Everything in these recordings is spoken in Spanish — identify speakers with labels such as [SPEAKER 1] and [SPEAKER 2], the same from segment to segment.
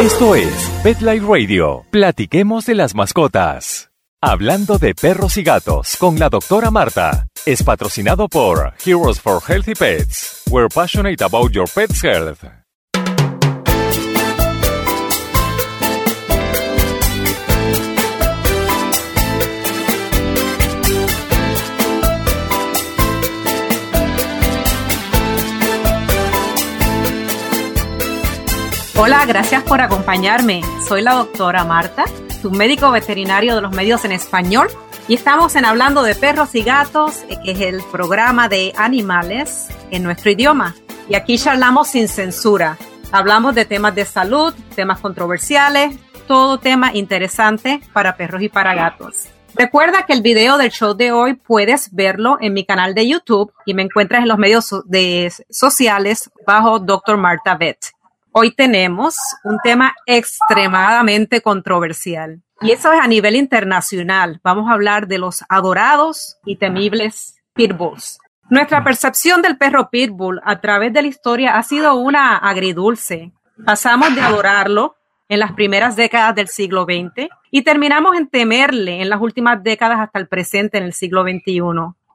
[SPEAKER 1] Esto es Pet Life Radio. Platiquemos de las mascotas. Hablando de perros y gatos con la doctora Marta. Es patrocinado por Heroes for Healthy Pets. We're passionate about your pet's health.
[SPEAKER 2] Hola, gracias por acompañarme. Soy la doctora Marta, tu médico veterinario de los medios en español, y estamos en Hablando de Perros y Gatos, eh, que es el programa de animales en nuestro idioma. Y aquí charlamos sin censura. Hablamos de temas de salud, temas controversiales, todo tema interesante para perros y para gatos. Recuerda que el video del show de hoy puedes verlo en mi canal de YouTube y me encuentras en los medios de sociales bajo Dr. Marta Vet. Hoy tenemos un tema extremadamente controversial y eso es a nivel internacional. Vamos a hablar de los adorados y temibles pitbulls. Nuestra percepción del perro pitbull a través de la historia ha sido una agridulce. Pasamos de adorarlo en las primeras décadas del siglo XX y terminamos en temerle en las últimas décadas hasta el presente en el siglo XXI.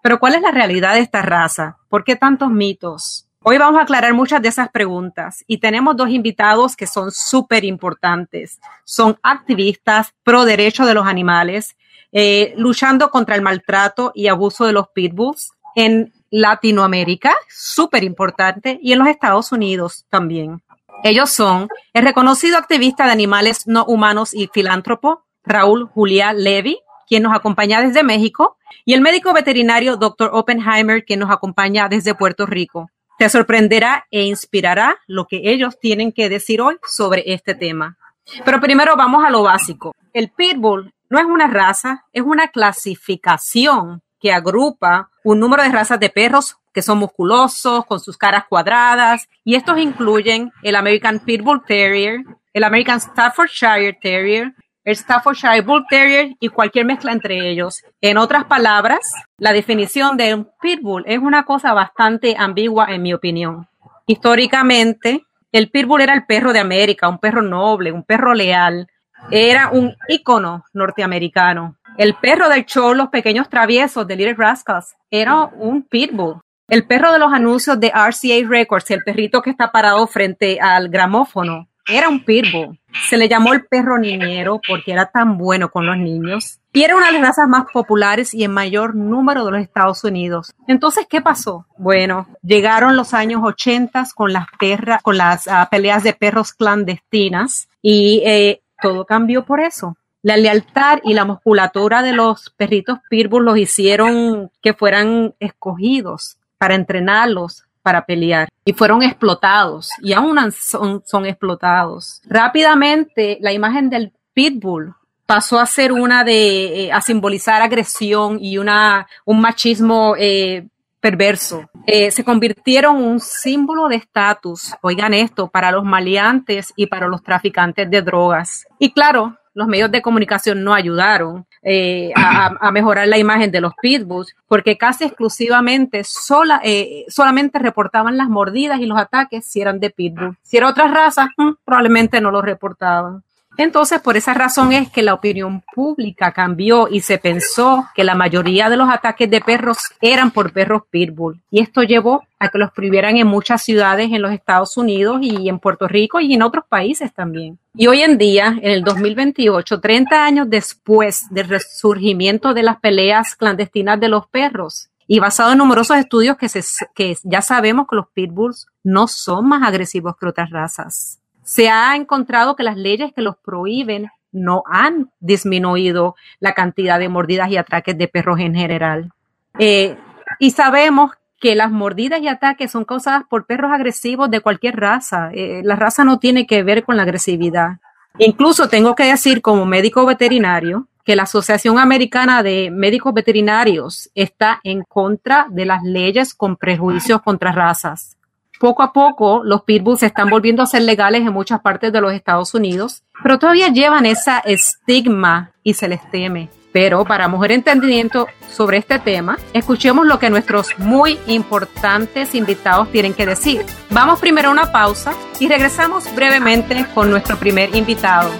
[SPEAKER 2] Pero ¿cuál es la realidad de esta raza? ¿Por qué tantos mitos? Hoy vamos a aclarar muchas de esas preguntas y tenemos dos invitados que son súper importantes. Son activistas pro derecho de los animales, eh, luchando contra el maltrato y abuso de los pitbulls en Latinoamérica, súper importante, y en los Estados Unidos también. Ellos son el reconocido activista de animales no humanos y filántropo, Raúl Julia Levy, quien nos acompaña desde México, y el médico veterinario Dr. Oppenheimer, quien nos acompaña desde Puerto Rico. Te sorprenderá e inspirará lo que ellos tienen que decir hoy sobre este tema. Pero primero vamos a lo básico. El pitbull no es una raza, es una clasificación que agrupa un número de razas de perros que son musculosos, con sus caras cuadradas, y estos incluyen el American Pitbull Terrier, el American Staffordshire Terrier, Staffordshire Bull Terrier y cualquier mezcla entre ellos. En otras palabras, la definición de un pitbull es una cosa bastante ambigua en mi opinión. Históricamente, el pitbull era el perro de América, un perro noble, un perro leal. Era un ícono norteamericano. El perro del show Los Pequeños Traviesos de Little Rascals era un pitbull. El perro de los anuncios de RCA Records, el perrito que está parado frente al gramófono, era un pitbull. Se le llamó el perro niñero porque era tan bueno con los niños. Y era una de las razas más populares y en mayor número de los Estados Unidos. Entonces, ¿qué pasó? Bueno, llegaron los años 80 con las perras, con las uh, peleas de perros clandestinas y eh, todo cambió por eso. La lealtad y la musculatura de los perritos pitbull los hicieron que fueran escogidos para entrenarlos, para pelear y fueron explotados y aún son, son explotados. Rápidamente la imagen del pitbull pasó a ser una de, eh, a simbolizar agresión y una, un machismo eh, perverso. Eh, se convirtieron en un símbolo de estatus, oigan esto, para los maleantes y para los traficantes de drogas. Y claro, los medios de comunicación no ayudaron eh, a, mejorar la imagen de los pitbulls, porque casi exclusivamente sola, eh, solamente reportaban las mordidas y los ataques si eran de pitbull. Si era otra raza, mm, probablemente no lo reportaban. Entonces, por esa razón es que la opinión pública cambió y se pensó que la mayoría de los ataques de perros eran por perros pitbull. Y esto llevó a que los prohibieran en muchas ciudades en los Estados Unidos y en Puerto Rico y en otros países también. Y hoy en día, en el 2028, 30 años después del resurgimiento de las peleas clandestinas de los perros, y basado en numerosos estudios que, se, que ya sabemos que los pitbulls no son más agresivos que otras razas se ha encontrado que las leyes que los prohíben no han disminuido la cantidad de mordidas y ataques de perros en general. Eh, y sabemos que las mordidas y ataques son causadas por perros agresivos de cualquier raza. Eh, la raza no tiene que ver con la agresividad. Incluso tengo que decir como médico veterinario que la Asociación Americana de Médicos Veterinarios está en contra de las leyes con prejuicios contra razas poco a poco los pitbulls se están volviendo a ser legales en muchas partes de los Estados Unidos, pero todavía llevan esa estigma y se les teme. Pero para mejor entendimiento sobre este tema, escuchemos lo que nuestros muy importantes invitados tienen que decir. Vamos primero a una pausa y regresamos brevemente con nuestro primer invitado.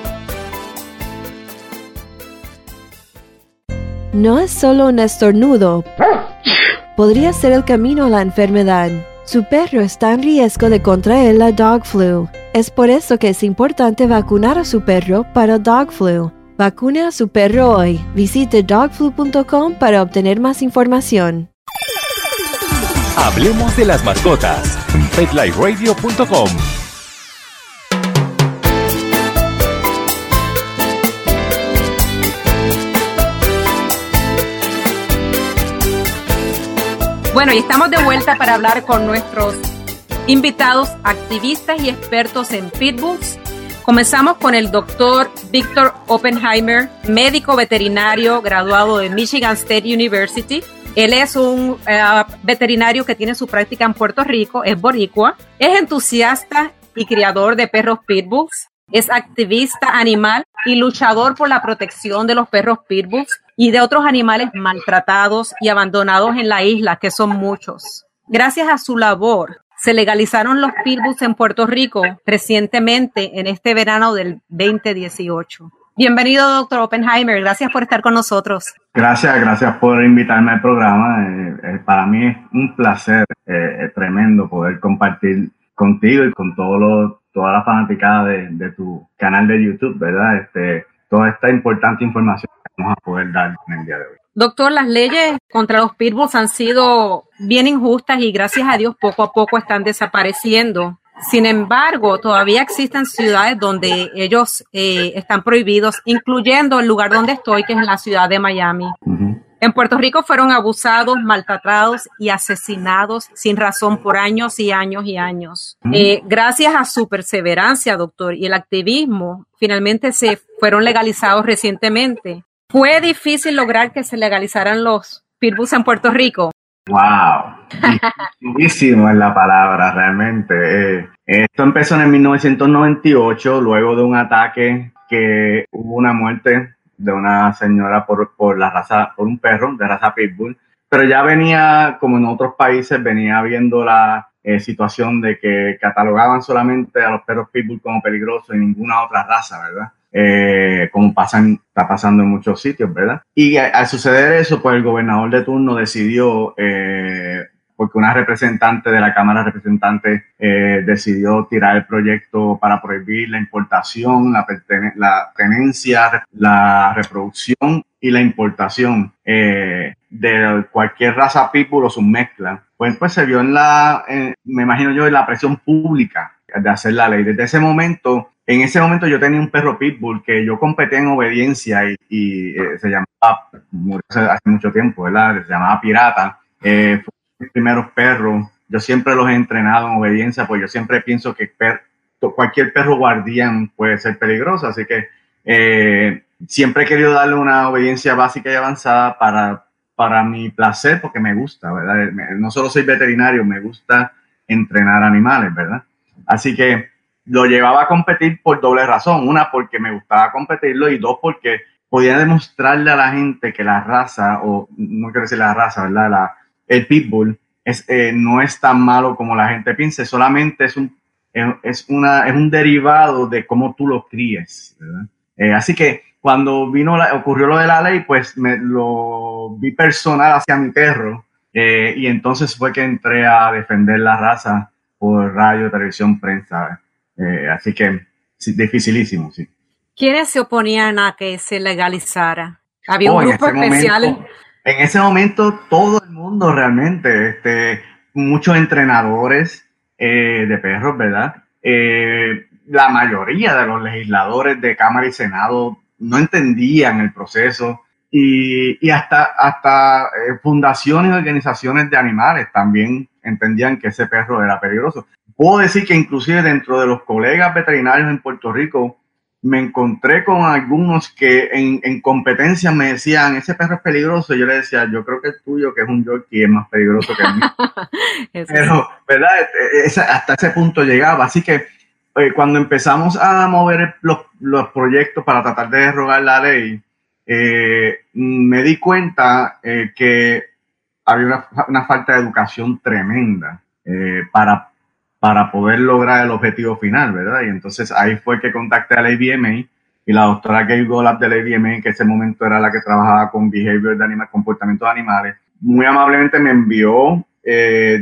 [SPEAKER 3] No es solo un estornudo. Podría ser el camino a la enfermedad. Su perro está en riesgo de contraer la dog flu. Es por eso que es importante vacunar a su perro para dog flu. Vacune a su perro hoy. Visite dogflu.com para obtener más información.
[SPEAKER 1] Hablemos de las mascotas. PetLifeRadio.com
[SPEAKER 2] Bueno, y estamos de vuelta para hablar con nuestros invitados, activistas y expertos en pitbulls Comenzamos con el doctor Víctor Oppenheimer, médico veterinario graduado de Michigan State University. Él es un eh, veterinario que tiene su práctica en Puerto Rico, es boricua, es entusiasta y criador de perros pitbulls, es activista animal y luchador por la protección de los perros pitbulls y de otros animales maltratados y abandonados en la isla, que son muchos. Gracias a su labor, se legalizaron los pitbulls en Puerto Rico recientemente en este verano del 2018. Bienvenido, doctor Oppenheimer. Gracias por estar con nosotros.
[SPEAKER 4] Gracias, gracias por invitarme al programa. Eh, eh, para mí es un placer eh, tremendo poder compartir contigo y con todo toda la fanaticada de, de, tu canal de YouTube, ¿verdad? Este, toda esta importante información vamos a poder dar en el día de hoy.
[SPEAKER 2] Doctor, las leyes contra los pitbulls han sido bien injustas y gracias a Dios poco a poco están desapareciendo. Sin embargo, todavía existen ciudades donde ellos eh, están prohibidos, incluyendo el lugar donde estoy, que es en la ciudad de Miami. En Puerto Rico fueron abusados, maltratados y asesinados sin razón por años y años y años. Eh, gracias a su perseverancia, doctor, y el activismo, finalmente se fueron legalizados recientemente. ¿Fue difícil lograr que se legalizaran los pitbulls en Puerto Rico?
[SPEAKER 4] Wow, dificilísimo es la palabra realmente. Eh, esto empezó en el 1998, luego de un ataque que hubo una muerte de una señora por, por la raza, por un perro de raza pitbull, pero ya venía, como en otros países, venía viendo la eh, situación de que catalogaban solamente a los perros pitbull como peligrosos y ninguna otra raza, ¿verdad? Eh, como pasan, está pasando en muchos sitios, ¿verdad? Y al suceder eso, pues el gobernador de turno decidió, eh, porque una representante de la Cámara de Representantes eh, decidió tirar el proyecto para prohibir la importación, la, tenencia, la reproducción y la importación de cualquier raza pitbull o su mezcla, pues, pues se vio en la, me imagino yo, en la presión pública de hacer la ley. Desde ese momento, en ese momento yo tenía un perro pitbull que yo competí en obediencia y, eh, se llamaba, hace, mucho tiempo, ¿verdad? Se llamaba Pirata. Eh, fue mis primeros perros. Yo siempre los he entrenado en obediencia, pues yo siempre pienso que cualquier perro guardián puede ser peligroso, así que eh, siempre he querido darle una obediencia básica y avanzada para, para mi placer, porque me gusta, ¿verdad? No solo soy veterinario, me gusta entrenar animales, ¿verdad? Así que lo llevaba a competir por doble razón. Una, porque me gustaba competirlo y dos, porque podía demostrarle a la gente que la raza, o no quiero decir la raza. La, el pitbull es, eh, no es tan malo como la gente piensa, solamente es un, es, una, es un derivado de cómo tú lo críes. Eh, así que cuando vino ocurrió lo de la ley, pues me lo vi personal hacia mi perro eh, y entonces fue que entré a defender la raza por radio, televisión, prensa. Eh, así que sí, dificilísimo, sí.
[SPEAKER 2] ¿Quiénes se oponían a que se legalizara? ¿Había un oh, grupo especial?
[SPEAKER 4] en ese momento todo el mundo realmente, este, muchos entrenadores eh, de perros, ¿verdad? Eh, la mayoría de los legisladores de Cámara y Senado no entendían el proceso y, y hasta, hasta fundaciones y organizaciones de animales también entendían que ese perro era peligroso puedo decir que inclusive dentro de los colegas veterinarios en Puerto Rico, me encontré con algunos que en, competencia me decían, ese perro es peligroso. Yo le decía, yo creo que el tuyo, que es un Yorkie, es más peligroso que el mío. Pero, ¿verdad? E, e, hasta ese punto llegaba. Así que eh, cuando empezamos a mover los, proyectos para tratar de derrogar la ley, eh, me di cuenta eh, que había una, falta de educación tremenda eh, para, para poder lograr el objetivo final, ¿verdad? Y entonces ahí fue que contacté a la ABMA y la doctora Gail Golab de la ABMA, que en ese momento era la que trabajaba con behavior de animales, comportamiento de animales, muy amablemente me envió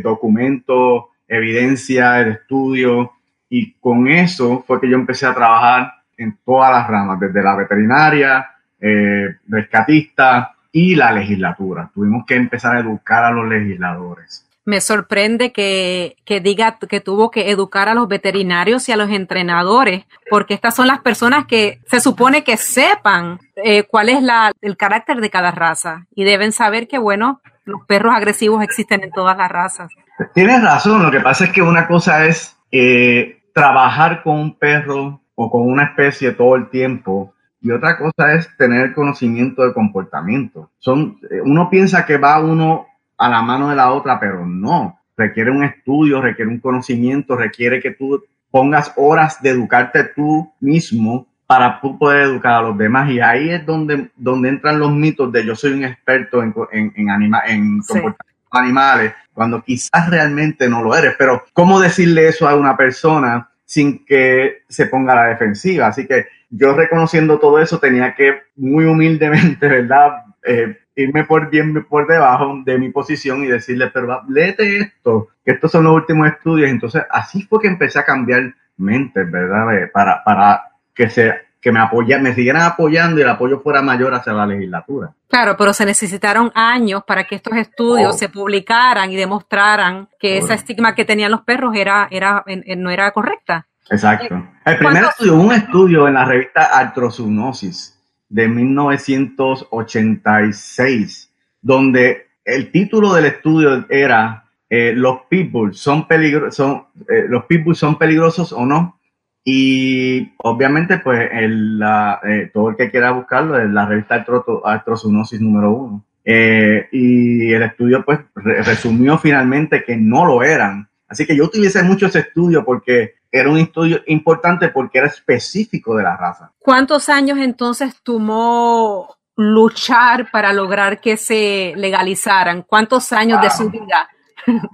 [SPEAKER 4] documentos, evidencia, el estudio, y con eso fue que yo empecé a trabajar en todas las ramas, desde la veterinaria, eh, rescatista y la legislatura. Tuvimos que empezar a educar a los legisladores.
[SPEAKER 2] Me sorprende que, diga que tuvo que educar a los veterinarios y a los entrenadores, porque estas son las personas que se supone que sepan eh, cuál es la, el carácter de cada raza y deben saber que, bueno, los perros agresivos existen en todas las razas.
[SPEAKER 4] Tienes razón, lo que pasa es que una cosa es eh, trabajar con un perro o con una especie todo el tiempo y otra cosa es tener conocimiento de comportamiento. Son, eh, uno piensa que va uno a la mano de la otra, pero no. Requiere un estudio, requiere un conocimiento, requiere que tú pongas horas de educarte tú mismo para poder educar a los demás. Y ahí es donde, donde entran los mitos de yo soy un experto en, en, en, en comportamiento animales, cuando quizás realmente no lo eres. Pero, ¿cómo decirle eso a una persona sin que se ponga a la defensiva? Así que yo reconociendo todo eso tenía que muy humildemente, ¿verdad? Eh, irme por bien por debajo de mi posición y decirle, pero léete esto, que estos son los últimos estudios. Entonces, así fue que empecé a cambiar mentes, ¿verdad? Eh, para, para que se que me apoyan, me siguieran apoyando y el apoyo fuera mayor hacia la legislatura.
[SPEAKER 2] Claro, pero se necesitaron años para que estos estudios oh. se publicaran y demostraran que esa estigma que tenían los perros era, era, no era correcta.
[SPEAKER 4] Exacto. El primer estudio, un estudio en la revista Artrozoonosis de 1986, donde el título del estudio era eh, los pitbulls son peligrosos, son, eh, los pitbulls son peligrosos o no. Y obviamente, pues, el, eh, todo el que quiera buscarlo es la revista Artrozoonosis número uno. y el estudio, pues, resumió finalmente que no lo eran. Así que yo utilicé mucho ese estudio porque era un estudio importante porque era específico de la raza.
[SPEAKER 2] ¿Cuántos años entonces tomó luchar para lograr que se legalizaran? ¿Cuántos años de su vida?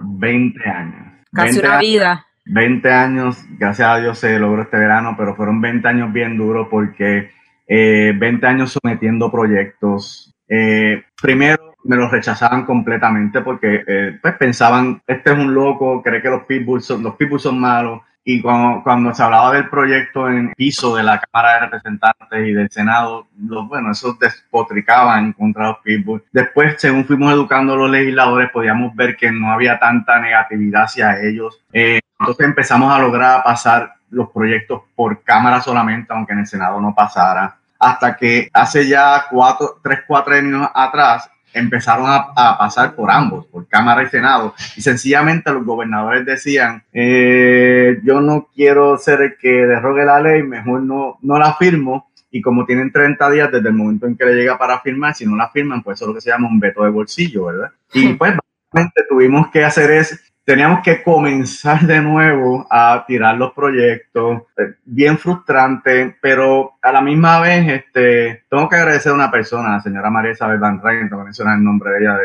[SPEAKER 4] 20 años.
[SPEAKER 2] Casi una vida.
[SPEAKER 4] 20 años, gracias a Dios se logró este verano, pero fueron 20 años bien duros porque 20 eh, años sometiendo proyectos. Eh, primero me los rechazaban completamente porque eh, pues pensaban, este es un loco, cree que los pitbulls son, los pitbulls son malos, y cuando, cuando se hablaba del proyecto en piso de la Cámara de Representantes y del Senado, bueno, esos despotricaban contra los pitbulls. Después, según fuimos educando a los legisladores, podíamos ver que no había tanta negatividad hacia ellos. Eh, entonces empezamos a lograr pasar los proyectos por Cámara solamente, aunque en el Senado no pasara. Hasta que hace ya cuatro, tres, cuatro años atrás, empezaron a, pasar por ambos, por Cámara y Senado, y sencillamente los gobernadores decían, eh, yo no quiero ser el que derrogue la ley, mejor no, no la firmo, y como tienen 30 días desde el momento en que le llega para firmar, si no la firman, pues eso es lo que se llama un veto de bolsillo, ¿verdad? Y pues básicamente tuvimos que hacer es teníamos que comenzar de nuevo a tirar los proyectos, eh, bien frustrante, pero a la misma vez este, tengo que agradecer a una persona, la señora María Isabel Van Rijn, tengo que mencionar el nombre de ella,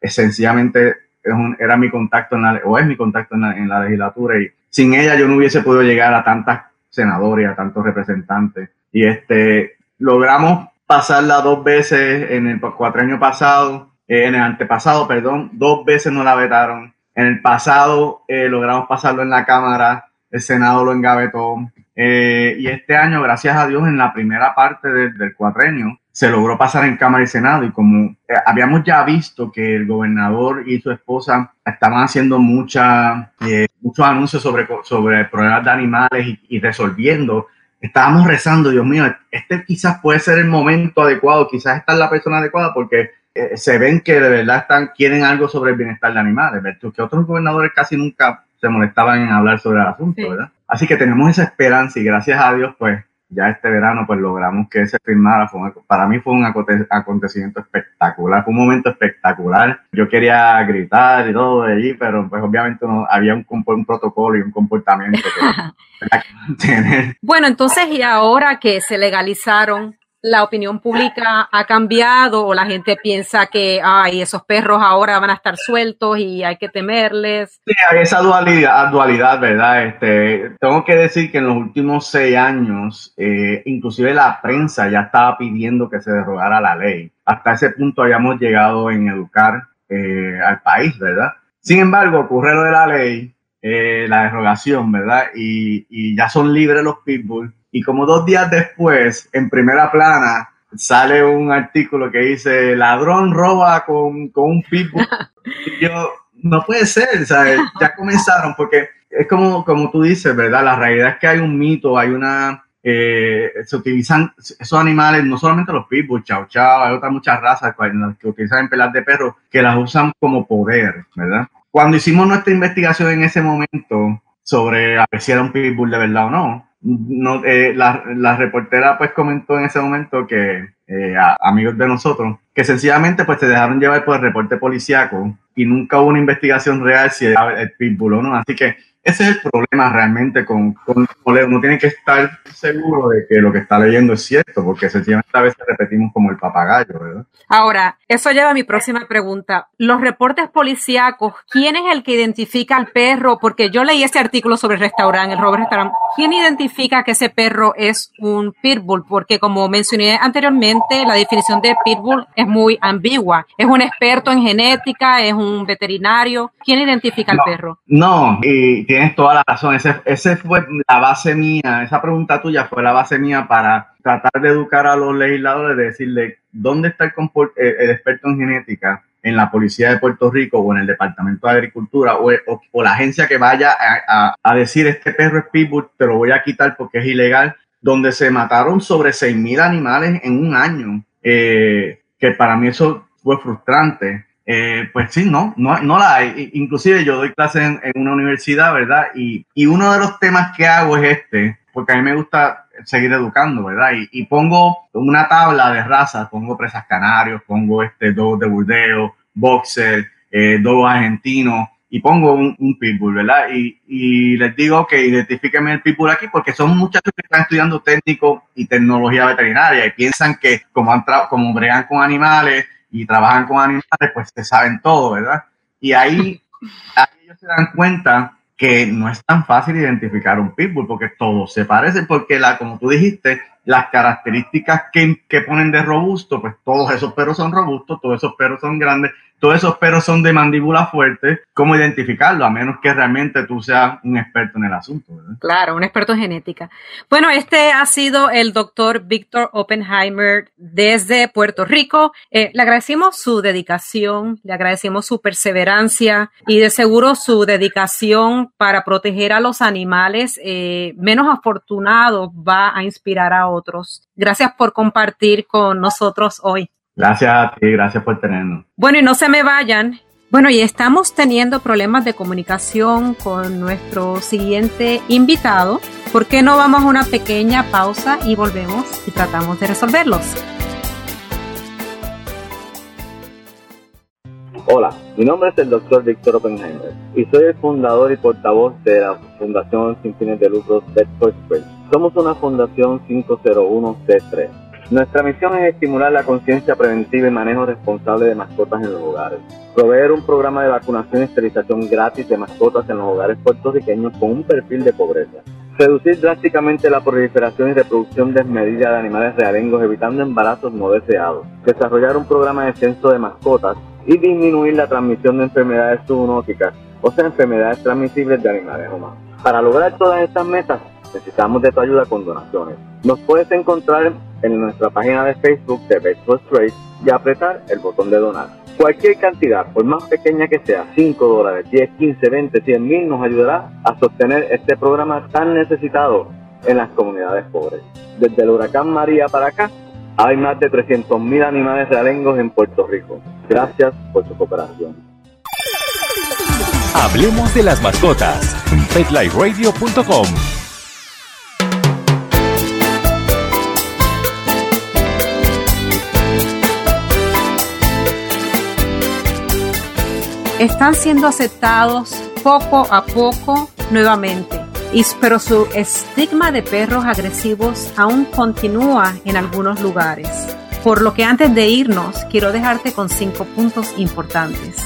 [SPEAKER 4] de, sencillamente era mi contacto en la, o es mi contacto en la, legislatura y sin ella yo no hubiese podido llegar a tantas senadoras, a tantos representantes. Y este, logramos pasarla dos veces en el cuatrenio pasado, eh, en el antepasado, perdón, dos veces no la vetaron en el pasado eh, logramos pasarlo en la Cámara, el Senado lo engavetó. Eh, y este año, gracias a Dios, en la primera parte del cuatrenio, se logró pasar en Cámara y Senado. Y como eh, habíamos ya visto que el gobernador y su esposa estaban haciendo mucha, muchos anuncios sobre, sobre problemas de animales y, resolviendo, estábamos rezando, Dios mío, este quizás puede ser el momento adecuado, quizás esta es la persona adecuada porque eh, se ven que de verdad están, quieren algo sobre el bienestar de animales, ¿verdad? que otros gobernadores casi nunca se molestaban en hablar sobre el asunto, ¿verdad? Así que tenemos esa esperanza y gracias a Dios, pues ya este verano pues logramos que se firmara. para mí fue un acontecimiento espectacular, fue un momento espectacular. Yo quería gritar y todo de allí, pero pues obviamente no, había un, un protocolo y un comportamiento que,
[SPEAKER 2] que Bueno, entonces y ahora que se legalizaron la opinión pública ha cambiado o la gente piensa que, ay, esos perros ahora van a estar sueltos y hay que temerles.
[SPEAKER 4] Sí, hay esa dualidad, dualidad ¿verdad? Este, tengo que decir que en los últimos seis años, eh, inclusive la prensa ya estaba pidiendo que se derogara la ley. Hasta ese punto habíamos llegado en educar eh, al país, ¿verdad? Sin embargo, ocurre lo de la ley, eh, la derogación, ¿verdad? Y, y ya son libres los pitbulls y como dos días después, en primera plana, sale un artículo que dice, ladrón roba con, con un pitbull. y yo, no puede ser, ¿sabes? Ya comenzaron, porque es como, como tú dices, ¿verdad? La realidad es que hay un mito, hay una... Eh, se utilizan esos animales, no solamente los pitbulls, chao chao, hay otras muchas razas que utilizan en pelas de perros que las usan como poder, ¿verdad? Cuando hicimos nuestra investigación en ese momento sobre a ver si era un pitbull de verdad o no, no, eh, la, la, reportera pues comentó en ese momento que eh, amigos de nosotros que sencillamente pues se dejaron llevar por el reporte policíaco y nunca hubo una investigación real si era el pitbull no. Así que ese es el problema realmente con, con Uno tiene que estar seguro de que lo que está leyendo es cierto, porque sencillamente a veces repetimos como el papagayo, ¿verdad?
[SPEAKER 2] Ahora, eso lleva a mi próxima pregunta. Los reportes policíacos, ¿quién es el que identifica al perro? Porque yo leí ese artículo sobre el restaurante, el Robert Restaurant. ¿Quién identifica que ese perro es un pitbull? Porque como mencioné anteriormente, la definición de pitbull es muy ambigua. ¿Es un experto en genética? ¿Es un veterinario? ¿Quién identifica al perro?
[SPEAKER 4] No, y tienes toda la razón. Ese, ese fue la base mía, esa pregunta tuya fue la base mía para tratar de educar a los legisladores, de decirle dónde está el, experto en genética en la Policía de Puerto Rico o en el Departamento de Agricultura o, o, la agencia que vaya a, a, decir este perro es pitbull, te lo voy a quitar porque es ilegal, donde se mataron sobre 6.000 animales en un año, eh, que para mí eso fue frustrante. Eh, pues sí, no, no, no la hay. Inclusive yo doy clases en, una universidad, ¿verdad? Y, y, uno de los temas que hago es este, porque a mí me gusta seguir educando, ¿verdad? Y, y pongo una tabla de razas, pongo presas canarios, pongo este dos de burdeo, boxer, eh, argentinos, y pongo un, un, pitbull, ¿verdad? Y, y, les digo que identifíquenme el pitbull aquí porque son muchachos que están estudiando técnico y tecnología veterinaria y piensan que como, han como bregan con animales y trabajan con animales, pues se saben todo, ¿verdad? Y ahí, ahí ellos se dan cuenta que no es tan fácil identificar un pitbull porque todos se parecen, porque la, como tú dijiste, las características que, que ponen de robusto, pues todos esos perros son robustos, todos esos perros son grandes, todos esos perros son de mandíbula fuerte, ¿cómo identificarlo? A menos que realmente tú seas un experto en el asunto. ¿verdad?
[SPEAKER 2] Claro, un experto en genética. Bueno, este ha sido el doctor Víctor Oppenheimer desde Puerto Rico. Eh, le agradecemos su dedicación, le agradecemos su perseverancia y de seguro su dedicación para proteger a los animales eh, menos afortunados va a inspirar a otros. Gracias por compartir con nosotros hoy.
[SPEAKER 4] Gracias a ti, gracias por tenernos.
[SPEAKER 2] Bueno, y no se me vayan. Bueno, y estamos teniendo problemas de comunicación con nuestro siguiente invitado. ¿Por qué no vamos a una pequeña pausa y volvemos y tratamos de resolverlos?
[SPEAKER 5] Hola, mi nombre es el doctor Víctor Oppenheimer y soy el fundador y portavoz de la Fundación Sin Fines de Lucro Bedford Spring. Somos una fundación 501c3 nuestra misión es estimular la conciencia preventiva y manejo responsable de mascotas en los hogares. Proveer un programa de vacunación y esterilización gratis de mascotas en los hogares puertorriqueños con un perfil de pobreza. Reducir drásticamente la proliferación y reproducción desmedida de animales realengos evitando embarazos no deseados. Desarrollar un programa de censo de mascotas y disminuir la transmisión de enfermedades zoonóticas, o sea, enfermedades transmisibles de animales humanos. Para lograr todas estas metas, necesitamos de tu ayuda con donaciones. Nos puedes encontrar en nuestra página de Facebook de Bedford Trade y apretar el botón de donar. Cualquier cantidad, por más pequeña que sea, 5 dólares, 10, 15, 20, 100 mil, nos ayudará a sostener este programa tan necesitado en las comunidades pobres. Desde el huracán María para acá, hay más de 300 mil animales realengos en Puerto Rico. Gracias por su cooperación.
[SPEAKER 1] Hablemos de las mascotas. PetLifeRadio.com
[SPEAKER 2] están siendo aceptados poco a poco nuevamente. Y, pero su estigma de perros agresivos aún continúa en algunos lugares. Por lo que antes de irnos, quiero dejarte con cinco puntos importantes.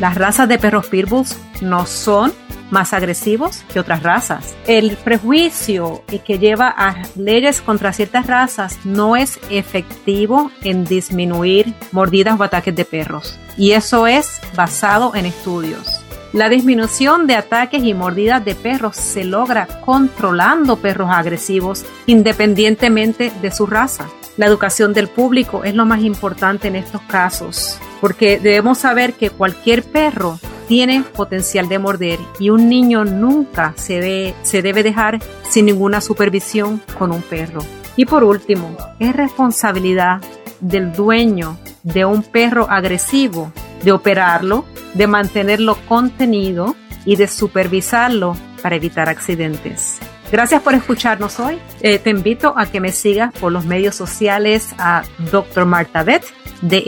[SPEAKER 2] Las razas de perros pitbulls no son más agresivos que otras razas. El prejuicio que lleva a leyes contra ciertas razas no es efectivo en disminuir mordidas o ataques de perros. Y eso es basado en estudios. La disminución de ataques y mordidas de perros se logra controlando perros agresivos independientemente de su raza. La educación del público es lo más importante en estos casos, porque debemos saber que cualquier perro tiene potencial de morder y un niño nunca se, se debe dejar sin ninguna supervisión con un perro. Y por último, es responsabilidad del dueño de un perro agresivo de operarlo, de mantenerlo contenido y de supervisarlo para evitar accidentes. Gracias por escucharnos hoy. Eh, te invito a que me sigas por los medios sociales a Dr. Marta Vet, de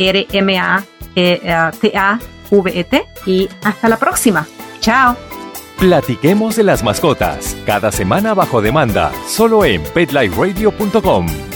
[SPEAKER 2] T-A-V-E-T. Y hasta la próxima. Chao.
[SPEAKER 1] Platiquemos de las mascotas, cada semana bajo demanda, solo en petliferadio.com.